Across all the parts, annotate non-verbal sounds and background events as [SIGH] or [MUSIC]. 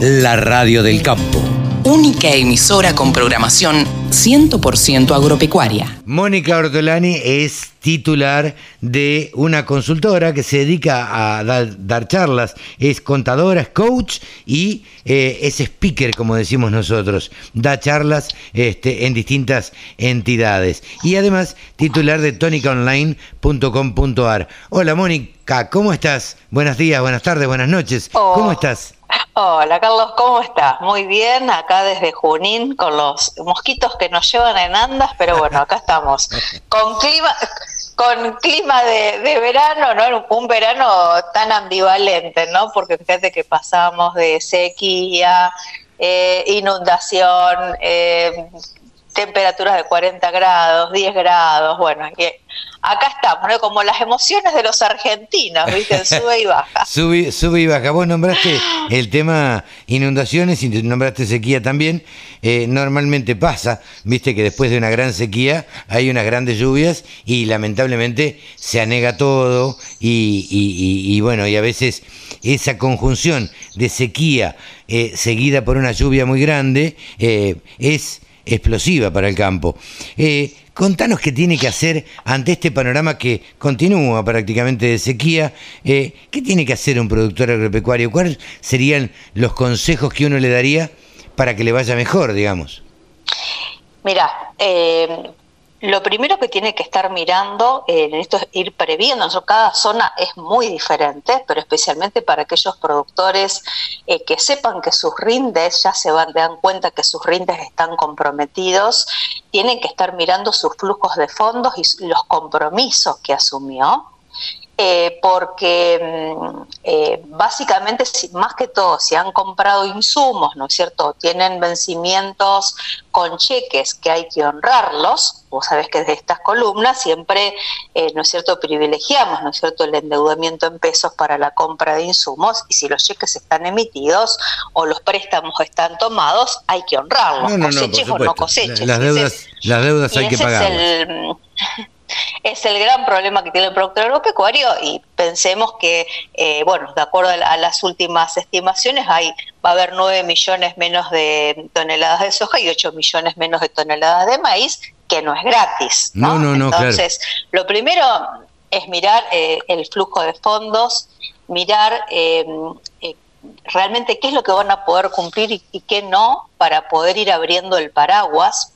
la radio del campo. Única emisora con programación 100% agropecuaria. Mónica Ortolani es titular de una consultora que se dedica a dar, charlas. Es contadora, es coach y eh, es speaker, como decimos nosotros. Da charlas este, en distintas entidades. Y además titular de tonicaonline.com.ar. Hola Mónica, ¿cómo estás? Buenos días, buenas tardes, buenas noches. ¿Cómo Oh. estás? Hola Carlos, ¿cómo estás? Muy bien, acá desde Junín con los mosquitos que nos llevan en andas, pero bueno, acá estamos. [LAUGHS] Con clima, con clima de, de verano, ¿no? Un verano tan ambivalente, ¿no? Porque fíjate que pasamos de sequía, eh, inundación, eh, temperaturas de 40 grados, 10 grados, bueno, acá estamos, ¿no? Como las emociones de los argentinos, ¿viste? [LAUGHS] Sube y baja. Sube, sube y baja. Vos nombraste el tema inundaciones y nombraste sequía también. Eh, normalmente pasa, viste que después de una gran sequía hay unas grandes lluvias y lamentablemente se anega todo y, y- y- y bueno, y a veces esa conjunción de sequía eh, seguida por una lluvia muy grande eh, es explosiva para el campo. Eh, contanos qué tiene que hacer ante este panorama que continúa prácticamente de sequía. Eh, ¿Qué tiene que hacer un productor agropecuario? ¿Cuáles serían los consejos que uno le daría para que le vaya mejor, digamos? Mira, eh, lo primero que tiene que estar mirando eh, en esto es ir previendo. Nosotros, Cada zona es muy diferente, pero especialmente para aquellos productores eh, que sepan que sus rindes ya se van, dan cuenta que sus rindes están comprometidos, tienen que estar mirando sus flujos de fondos y los compromisos que asumió. Eh, porque mm, eh, básicamente, si- más que todo, si han comprado insumos, ¿no es cierto? Tienen vencimientos con cheques que hay que honrarlos. Vos sabés que de estas columnas siempre, eh, ¿no es cierto?, privilegiamos, ¿no es cierto?, el endeudamiento en pesos para la compra de insumos y si los cheques están emitidos o los préstamos están tomados, hay que honrarlos, No, no, no, por coseches o no coseches. Las deudas, las deudas hay que pagarlas. [LAUGHS] es el gran problema que tiene el productor agropecuario y pensemos que, eh, bueno, de acuerdo a, la- a las últimas estimaciones, hay va a haber 9 millones menos de toneladas de soja y 8 millones menos de toneladas de maíz, que no es gratis. No, no, no, claro. Entonces, lo primero es mirar eh, el flujo de fondos, mirar eh, eh, realmente qué es lo que van a poder cumplir y, y qué no para poder ir abriendo el paraguas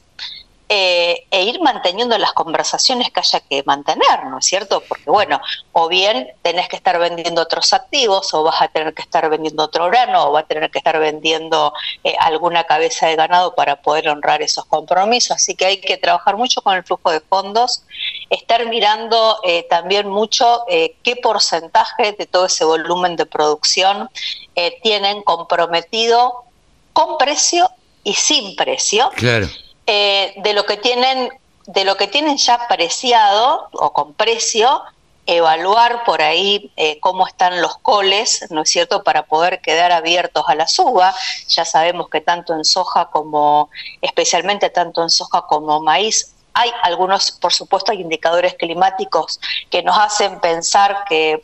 eh, e ir manteniendo las conversaciones que haya que mantener, ¿no es cierto? Porque bueno, o bien tenés que estar vendiendo otros activos, o vas a tener que estar vendiendo otro grano, o va a tener que estar vendiendo eh, alguna cabeza de ganado para poder honrar esos compromisos. Así que hay que trabajar mucho con el flujo de fondos, estar mirando eh, también mucho eh, qué porcentaje de todo ese volumen de producción eh, tienen comprometido con precio y sin precio Claro. Eh, de lo que tienen de lo que tienen ya preciado o con precio evaluar por ahí eh, cómo están los coles, ¿no es cierto?, para poder quedar abiertos a la suba. Ya sabemos que tanto en soja como, especialmente tanto en soja como maíz, hay algunos, por supuesto, hay indicadores climáticos que nos hacen pensar que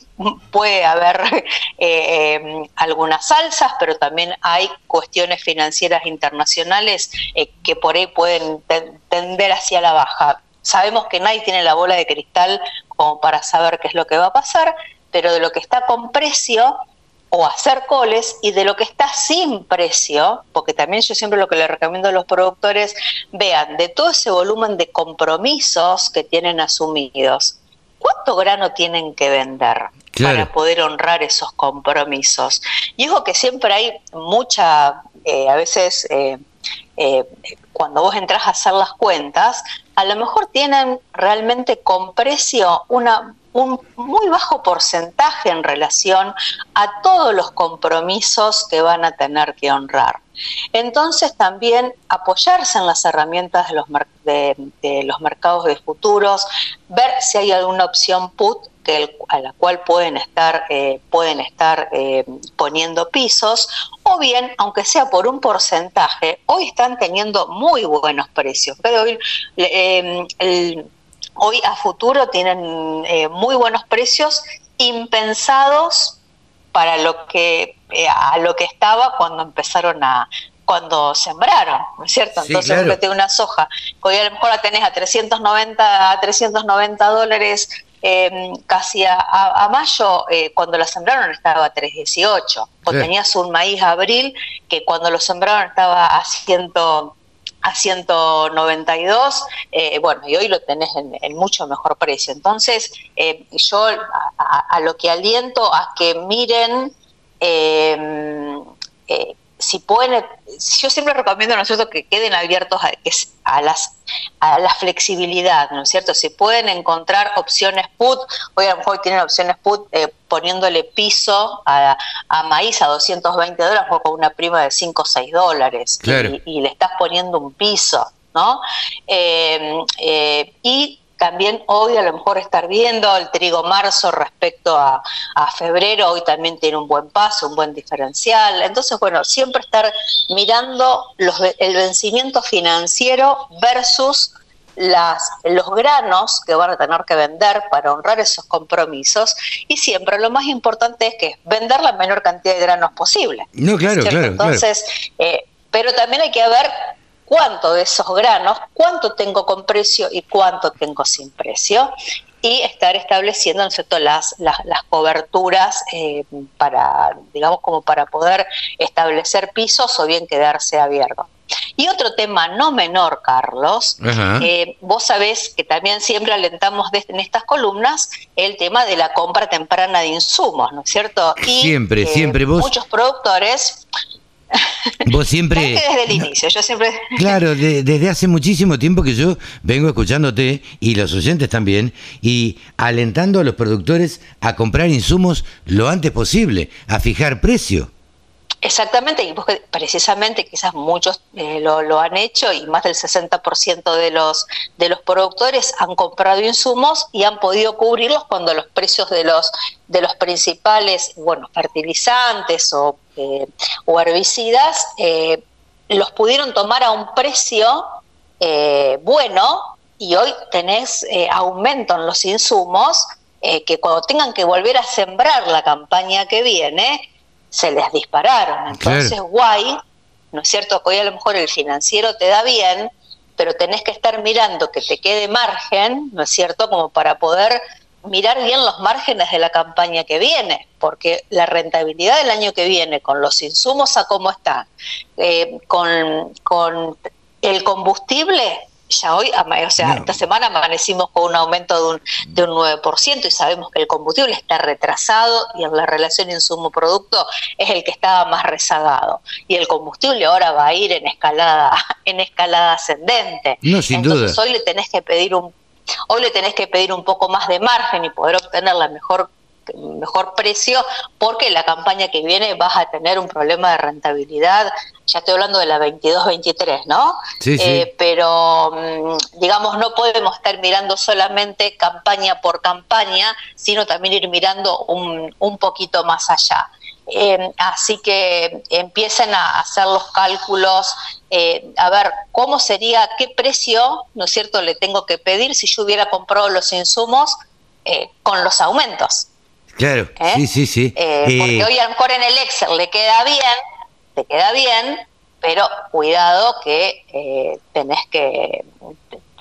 puede haber [LAUGHS] eh, eh, algunas alzas, pero también hay cuestiones financieras internacionales eh, que por ahí pueden ten- tender hacia la baja. Sabemos que nadie tiene la bola de cristal como para saber qué es lo que va a pasar, pero de lo que está con precio o hacer coles y de lo que está sin precio, porque también yo siempre lo que le recomiendo a los productores, vean, de todo ese volumen de compromisos que tienen asumidos, ¿cuánto grano tienen que vender Claro. para poder honrar esos compromisos? Y digo que siempre hay mucha, eh, a veces... eh, eh, cuando vos entras a hacer las cuentas, a lo mejor tienen realmente con precio un muy bajo porcentaje en relación a todos los compromisos que van a tener que honrar. Entonces también apoyarse en las herramientas de los, de los mercados de futuros, ver si hay alguna opción put que el- a la cual pueden estar, eh, pueden estar eh, poniendo pisos, o bien, aunque sea por un porcentaje, hoy están teniendo muy buenos precios. Pero hoy, eh, el- hoy a futuro tienen eh, muy buenos precios impensados para lo que eh, a lo que estaba cuando empezaron a cuando sembraron, ¿no es cierto? Entonces claro. tiene una soja, hoy a lo mejor la tenés a 390 a 390 dólares eh, casi a, mayo, eh, cuando la sembraron estaba a 318. O tenías un maíz abril que cuando lo sembraron estaba a 100 a 192, eh, bueno, y hoy lo tenés en, mucho mejor precio. Entonces, eh, yo a, lo que aliento a que miren eh, si pueden, yo siempre recomiendo, ¿no es cierto?, que queden abiertos a, las, a la flexibilidad, ¿no es cierto? Si pueden encontrar opciones put, hoy a lo mejor tienen opciones put eh, poniéndole piso a, maíz a 220 dólares o con una prima de 5 o 6 dólares y, le estás poniendo un piso, ¿no? Eh, eh, y también hoy a lo mejor estar viendo el trigo marzo respecto a, febrero, hoy también tiene un buen paso, un buen diferencial. Entonces, bueno, siempre estar mirando los, el vencimiento financiero versus las, los granos que van a tener que vender para honrar esos compromisos y siempre lo más importante es que vender la menor cantidad de granos posible. No, claro, claro. Entonces, Eh, pero también hay que ver cuánto de esos granos, cuánto tengo con precio y cuánto tengo sin precio y estar estableciendo las, las, coberturas eh, para, digamos, como para poder establecer pisos o bien quedarse abierto. Y otro tema no menor, Carlos, eh, vos sabés que también siempre alentamos en estas columnas el tema de la compra temprana de insumos, ¿no es cierto? Y, siempre, siempre vos. Muchos productores [LAUGHS] Vos siempre... desde el inicio, yo siempre... [LAUGHS] Claro, desde hace muchísimo tiempo que yo vengo escuchándote y los oyentes también y alentando a los productores a comprar insumos lo antes posible, a fijar precio. Exactamente, y precisamente quizás muchos eh, lo, han hecho y más del 60% de los, de los productores han comprado insumos y han podido cubrirlos cuando los precios de los, de los principales bueno, fertilizantes o, eh, herbicidas eh, los pudieron tomar a un precio bueno y hoy tenés aumento en los insumos que cuando tengan que volver a sembrar la campaña que viene, se les dispararon. Entonces, guay, ¿no es cierto? Que hoy a lo mejor el financiero te da bien, pero tenés que estar mirando que te quede margen, ¿no es cierto? Como para poder mirar bien los márgenes de la campaña que viene, porque la rentabilidad del año que viene, con los insumos a cómo está, eh, con, con el combustible, ya hoy, o sea, esta semana amanecimos con un aumento de un, de un 9% y sabemos que el combustible está retrasado y en la relación insumo-producto es el que estaba más rezagado. Y el combustible ahora va a ir en escalada, [LAUGHS] en escalada ascendente. No, sin Entonces duda. hoy le tenés que pedir un hoy le tenés que pedir un poco más de margen y poder obtener la mejor mejor precio porque la campaña que viene vas a tener un problema de rentabilidad. Ya estoy hablando de la 22-23, ¿no? Sí, sí. Eh, pero, mm, digamos, no podemos estar mirando solamente campaña por campaña, sino también ir mirando un, un poquito más allá. Eh, así que empiecen a hacer los cálculos, eh, a ver cómo sería, qué precio, ¿no es cierto?, le tengo que pedir si yo hubiera comprado los insumos con los aumentos. Claro, ¿Eh? sí, sí, sí. Eh, porque eh, hoy a lo mejor en el Excel le queda bien, te queda bien, pero cuidado que tenés que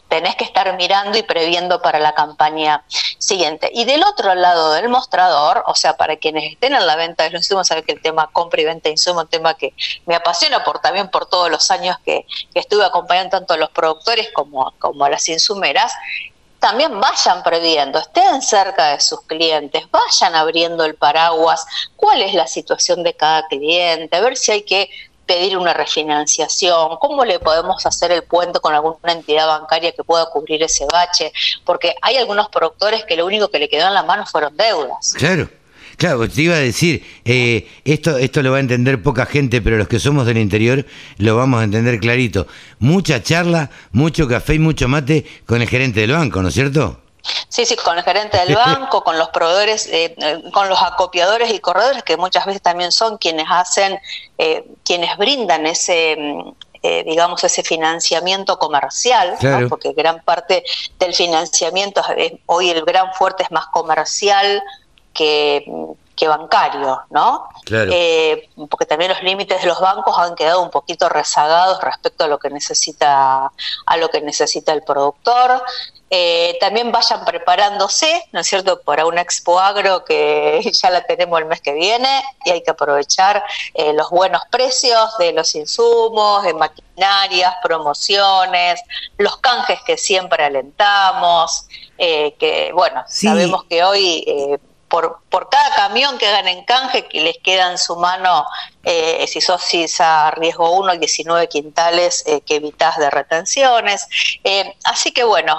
tenés que estar mirando y previendo para la campaña siguiente. Y del otro lado del mostrador, o sea, para quienes estén en la venta de los insumos, saben que el tema compra y venta de insumos es un tema que me apasiona por también por todos los años que, que estuve acompañando tanto a los productores como, como a las insumeras también vayan previendo, estén cerca de sus clientes, vayan abriendo el paraguas, cuál es la situación de cada cliente, ver si hay que pedir una refinanciación, cómo le podemos hacer el puente con alguna entidad bancaria que pueda cubrir ese bache, porque hay algunos productores que lo único que le quedó en la mano fueron deudas. Claro. Claro, te iba a decir, eh, esto, esto lo va a entender poca gente, pero los que somos del interior lo vamos a entender clarito. Mucha charla, mucho café y mucho mate con el gerente del banco, ¿no es cierto? Sí, sí, con el gerente del [LAUGHS] banco, con los proveedores, eh, eh, con los acopiadores y corredores, que muchas veces también son quienes hacen, quienes brindan ese, digamos, ese financiamiento comercial, porque gran parte del financiamiento, hoy el gran fuerte es más comercial, que, que bancario, ¿no? Eh, porque también los límites de los bancos han quedado un poquito rezagados respecto a lo que necesita a lo que necesita el productor. Eh, también vayan preparándose, ¿no es cierto?, para una Expo Agro que [LAUGHS] ya la tenemos el mes que viene y hay que aprovechar eh, los buenos precios de los insumos, de maquinarias, promociones, los canjes que siempre alentamos, que bueno, sabemos que hoy por, por cada camión que hagan en canje, que les queda en su mano, eh, si sos a riesgo 1, 19 quintales eh, que evitas de retenciones. Eh, así que bueno,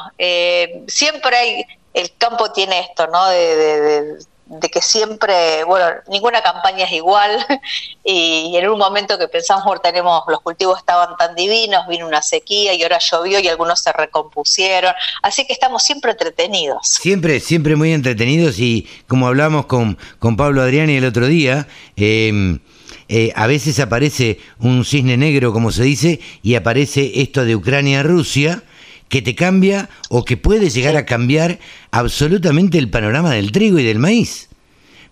siempre hay, el campo tiene esto, ¿no? de, de que siempre, bueno, ninguna campaña es igual [LAUGHS] y en un momento que pensamos, tenemos, los cultivos estaban tan divinos, vino una sequía y ahora llovió y algunos se recompusieron, así que estamos siempre entretenidos. Siempre, siempre muy entretenidos y como hablamos con, con Pablo Adriani el otro día, em, eh, a veces aparece un cisne negro, como se dice, y aparece esto de Ucrania-Rusia, que te cambia o que puede llegar a cambiar absolutamente el panorama del trigo y del maíz.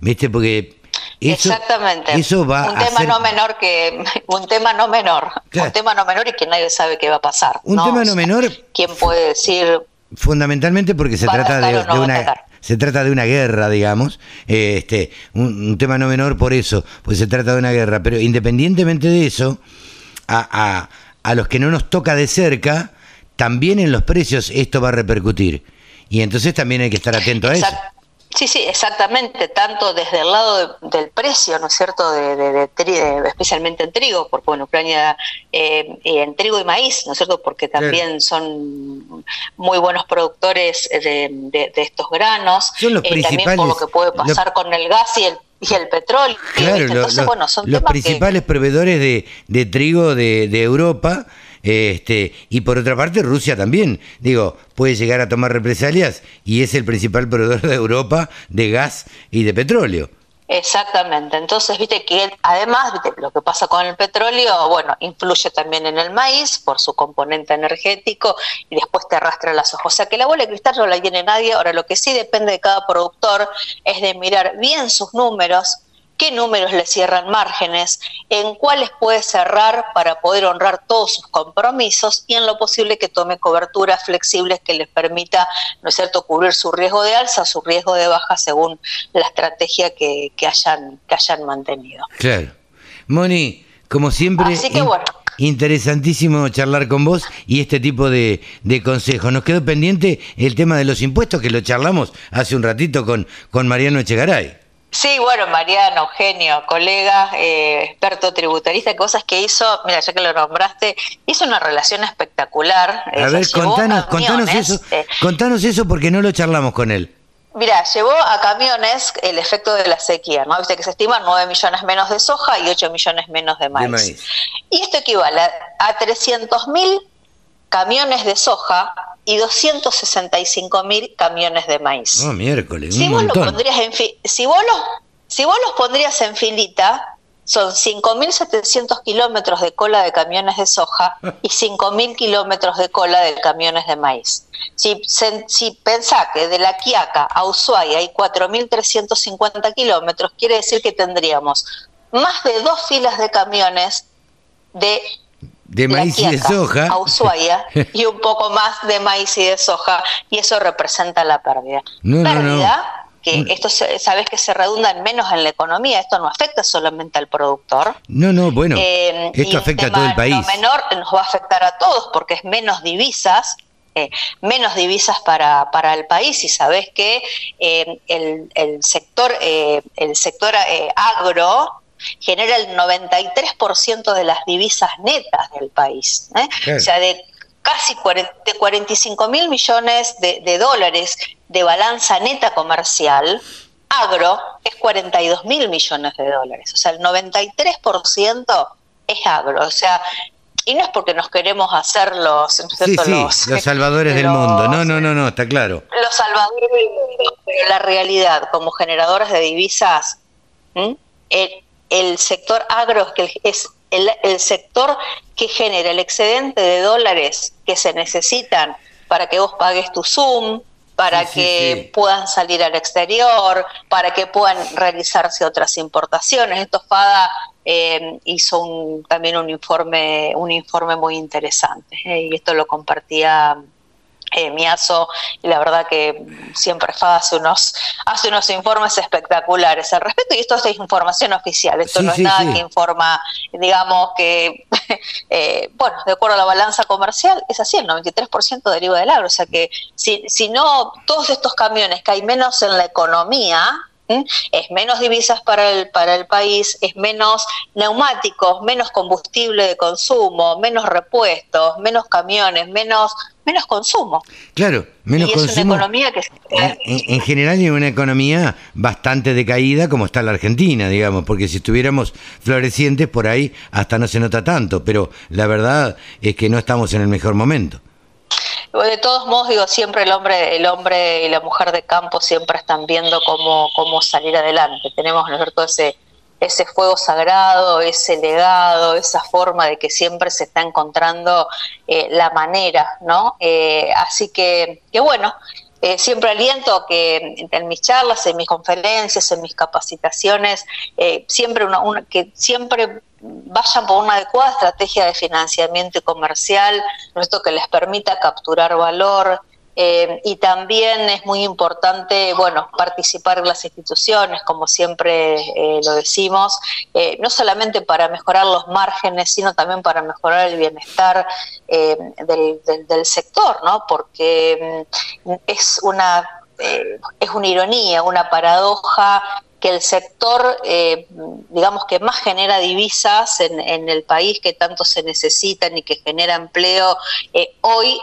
¿Viste? Porque eso, Exactamente. Eso va un tema no menor que [LAUGHS] un tema no menor, un tema no menor y que nadie sabe qué va a pasar. Un tema no menor. ¿Quién puede decir? Fundamentalmente porque se trata de, una se trata de una guerra, digamos, este, un, tema no menor por eso, pues se trata de una guerra. Pero independientemente de eso, a, a, a los que no nos toca de cerca, también en los precios esto va a repercutir. Y entonces también hay que estar atento a eso. Sí, sí, exactamente, tanto desde el lado del precio, ¿no es cierto?, de, especialmente en trigo, porque bueno, Ucrania eh, en trigo y maíz, ¿no es cierto?, porque también son muy buenos productores de, estos granos, son los principales, eh, también por lo que puede pasar con el gas y el y el petróleo. Claro, Entonces, bueno, son los principales proveedores de, de trigo de, de Europa este, y por otra parte, Rusia también, digo, puede llegar a tomar represalias y es el principal proveedor de Europa de gas y de petróleo. Exactamente. Entonces, viste que además, lo que pasa con el petróleo, bueno, influye también en el maíz por su componente energético y después te arrastra las hojas. O sea que la bola de cristal no la tiene nadie. Ahora, lo que sí depende de cada productor es de mirar bien sus números, qué números le cierran márgenes, en cuáles puede cerrar para poder honrar todos sus compromisos y en lo posible que tome coberturas flexibles que les permita, ¿no es cierto?, cubrir su riesgo de alza, su riesgo de baja según la estrategia que, hayan, que hayan mantenido. Claro. Moni, como siempre... Interesantísimo charlar con vos y este tipo de, de, consejos. Nos quedó pendiente el tema de los impuestos que lo charlamos hace un ratito con, con Mariano Echegaray. Sí, bueno, Mariano, genio, colega, eh, experto tributarista, cosas que hizo, mira, ya que lo nombraste, hizo una relación espectacular. A ver, contanos, contanos eso, eh. contanos eso porque no lo charlamos con él. Mira, llevó a camiones el efecto de la sequía, ¿no? Viste que se estiman 9 millones menos de soja y 8 millones menos de maíz. Y esto equivale a 300 mil camiones de soja y 265 mil camiones de maíz. Oh, miércoles. Si, vos, pondrías en si, vos los, si vos los pondrías en filita, son 5.700 kilómetros de cola de camiones de soja [LAUGHS] y 5.000 kilómetros de cola de camiones de maíz. Si, si pensá que de La Quiaca a Ushuaia hay 4.350 kilómetros, quiere decir que tendríamos más de dos filas de camiones de de maíz y de soja. A Ushuaia [LAUGHS] y un poco más de maíz y de soja, y eso representa la pérdida. pérdida que esto sabes que se redunda en menos en la economía, esto no afecta solamente al productor. No, no, bueno, eh, esto afecta a todo el país. Lo menor nos va a afectar a todos porque es menos divisas, eh, menos divisas para, para el país y sabes que eh, el, el, sector, el sector agro genera el 93% de las divisas netas del país. ¿eh? O sea, de casi 45 mil millones de, dólares de balanza neta comercial, agro es 42 mil millones de dólares. O sea, el 93% es agro. O sea, y no es porque nos queremos hacer los, sí, los, salvadores del mundo. No, no, no, no, está claro. Los salvadores del mundo, pero la realidad como generadores de divisas, el sector agro es el, sector que genera el excedente de dólares que se necesitan para que vos pagues tu Zoom, para que puedan salir al exterior, para que puedan realizarse otras importaciones. Esto FADA eh, hizo un, también un informe, un informe muy interesante y esto lo compartía eh, Miazo, y la verdad que siempre hace unos, hace unos informes espectaculares al respecto, y esto es información oficial, esto no es nada que informa, digamos que, [LAUGHS] eh, bueno, de acuerdo a la balanza comercial, es así, el 93% deriva del agro, o sea que si, si no, todos estos camiones que hay menos en la economía, es menos divisas para el, para el país, es menos neumáticos, menos combustible de consumo, menos repuestos, menos camiones, menos menos consumo. Claro, menos consumo. Es una economía que en, general es una economía bastante decaída como está la Argentina, digamos, porque si estuviéramos florecientes por ahí hasta no se nota tanto, pero la verdad es que no estamos en el mejor momento. De todos modos, digo, siempre el hombre, el hombre y la mujer de campo siempre están viendo cómo, cómo salir adelante. Tenemos, ¿no ese ese fuego sagrado, ese legado, esa forma de que siempre se está encontrando eh, la manera, ¿no? Eh, así que, que bueno, eh, siempre aliento que en mis charlas, en mis conferencias, en mis capacitaciones, siempre una, que siempre vayan por una adecuada estrategia de financiamiento comercial, esto que les permita capturar valor, eh, y también es muy importante, bueno, participar en las instituciones, como siempre eh, lo decimos, eh, no solamente para mejorar los márgenes, sino también para mejorar el bienestar del, del, sector, ¿no? Porque mm, es una es una ironía, una paradoja que el sector, digamos, que más genera divisas en, en, el país, que tanto se necesitan y que genera empleo, hoy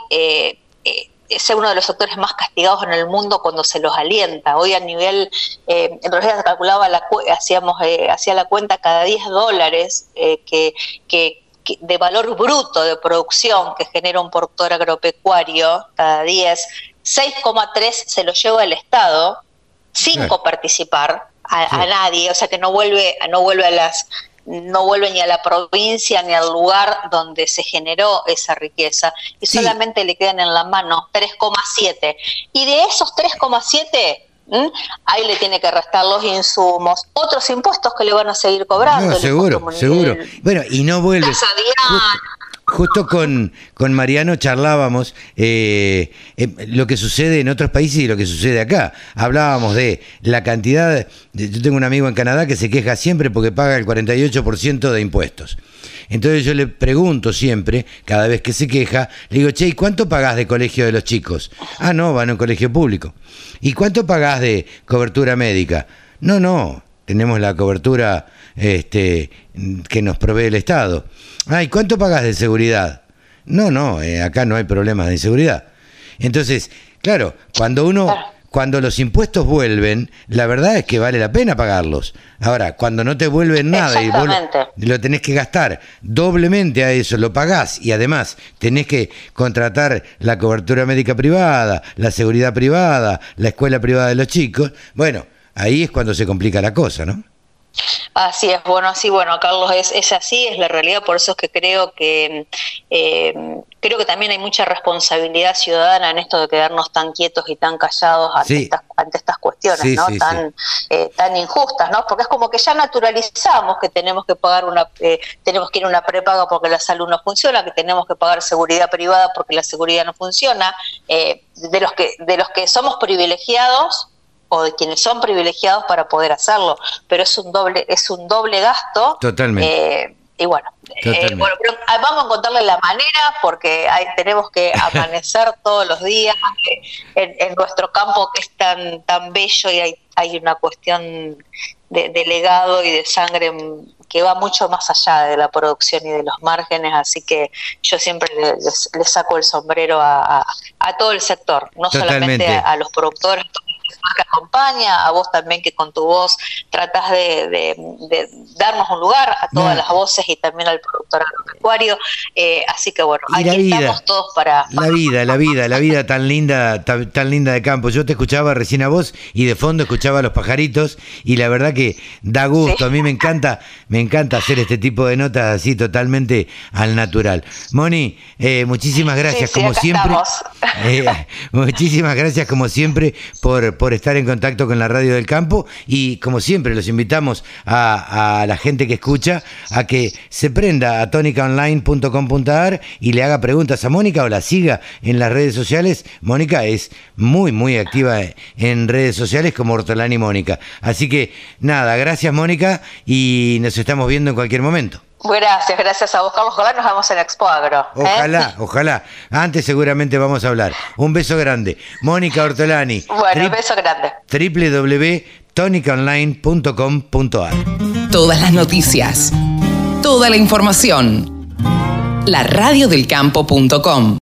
es uno de los sectores más castigados en el mundo cuando se los alienta. Hoy a nivel, eh, en realidad calculaba, la, hacíamos, eh, hacía la cuenta cada 10 dólares eh, que, que, de valor bruto de producción que genera un productor agropecuario, cada 10, 6,3 se lo lleva el Estado sin coparticipar a, a, nadie, o sea que no vuelve, no vuelve a las no vuelve ni a la provincia ni al lugar donde se generó esa riqueza y solamente le quedan en la mano 3,7. Y de esos 3,7 ahí le tiene que restar los insumos, otros impuestos que le van a seguir cobrando. seguro, seguro. Bueno, y no vuelve. Justo con, con Mariano charlábamos eh, eh, lo que sucede en otros países y lo que sucede acá. Hablábamos de la cantidad. yo tengo un amigo en Canadá que se queja siempre porque paga el 48% de impuestos. Entonces yo le pregunto siempre, cada vez que se queja, le digo, che, ¿y cuánto pagás de colegio de los chicos? Ah, no, van a un colegio público. ¿Y cuánto pagás de cobertura médica? No, no, tenemos la cobertura este, que nos provee el Estado. Ay, ¿cuánto pagas de seguridad? No, no, eh, acá no hay problemas de inseguridad. Entonces, claro, cuando uno, cuando los impuestos vuelven, la verdad es que vale la pena pagarlos. Ahora, cuando no te vuelven nada y vos lo tenés que gastar doblemente a eso, lo pagás y además tenés que contratar la cobertura médica privada, la seguridad privada, la escuela privada de los chicos, bueno, ahí es cuando se complica la cosa, ¿no? Así es, bueno, así, bueno, Carlos, es, es así, es la realidad, por eso es que creo que eh, creo que también hay mucha responsabilidad ciudadana en esto de quedarnos tan quietos y tan callados ante, estas, ante estas cuestiones, ¿no? tan, eh, tan injustas, ¿no? Porque es como que ya naturalizamos que tenemos que pagar una, eh, tenemos que ir a una prepaga porque la salud no funciona, que tenemos que pagar seguridad privada porque la seguridad no funciona, de los que, de los que somos privilegiados o de quienes son privilegiados para poder hacerlo, pero es un doble, es un doble gasto. Totalmente. Eh, y bueno, eh, bueno ah, vamos a encontrarle la manera porque hay, tenemos que [LAUGHS] amanecer todos los días en, nuestro campo que es tan tan bello y hay, hay una cuestión de, legado y de sangre que va mucho más allá de la producción y de los márgenes, así que yo siempre les, saco el sombrero a, a, todo el sector, no solamente a, los productores, que acompaña, a vos también que con tu voz tratás de, darnos un lugar a todas las voces y también al productor agropecuario. Eh, así que bueno, aquí estamos todos para, La vida, la vida, la vida tan linda, tan, linda de campo. Yo te escuchaba recién a vos y de fondo escuchaba a los pajaritos y la verdad que da gusto. A mí me encanta, me encanta hacer este tipo de notas así totalmente al natural. Moni, eh, muchísimas gracias como siempre. Eh, muchísimas gracias como siempre por, por estar en contacto con la radio del campo y como siempre los invitamos a, la gente que escucha a que se prenda a tónicaonline.com.ar y le haga preguntas a Mónica o la siga en las redes sociales. Mónica es muy, muy activa en redes sociales como Ortolani Mónica. Así que nada, gracias Mónica y nos estamos viendo en cualquier momento. Gracias, gracias a vos, Carlos. Ojalá nos vemos en Expo Agro. ¿eh? Ojalá, ojalá. Antes seguramente vamos a hablar. Un beso grande. Mónica Ortolani. Bueno, un beso grande. www.tonicaonline.com.ar Todas las noticias, toda la información. La radiodelcampo.com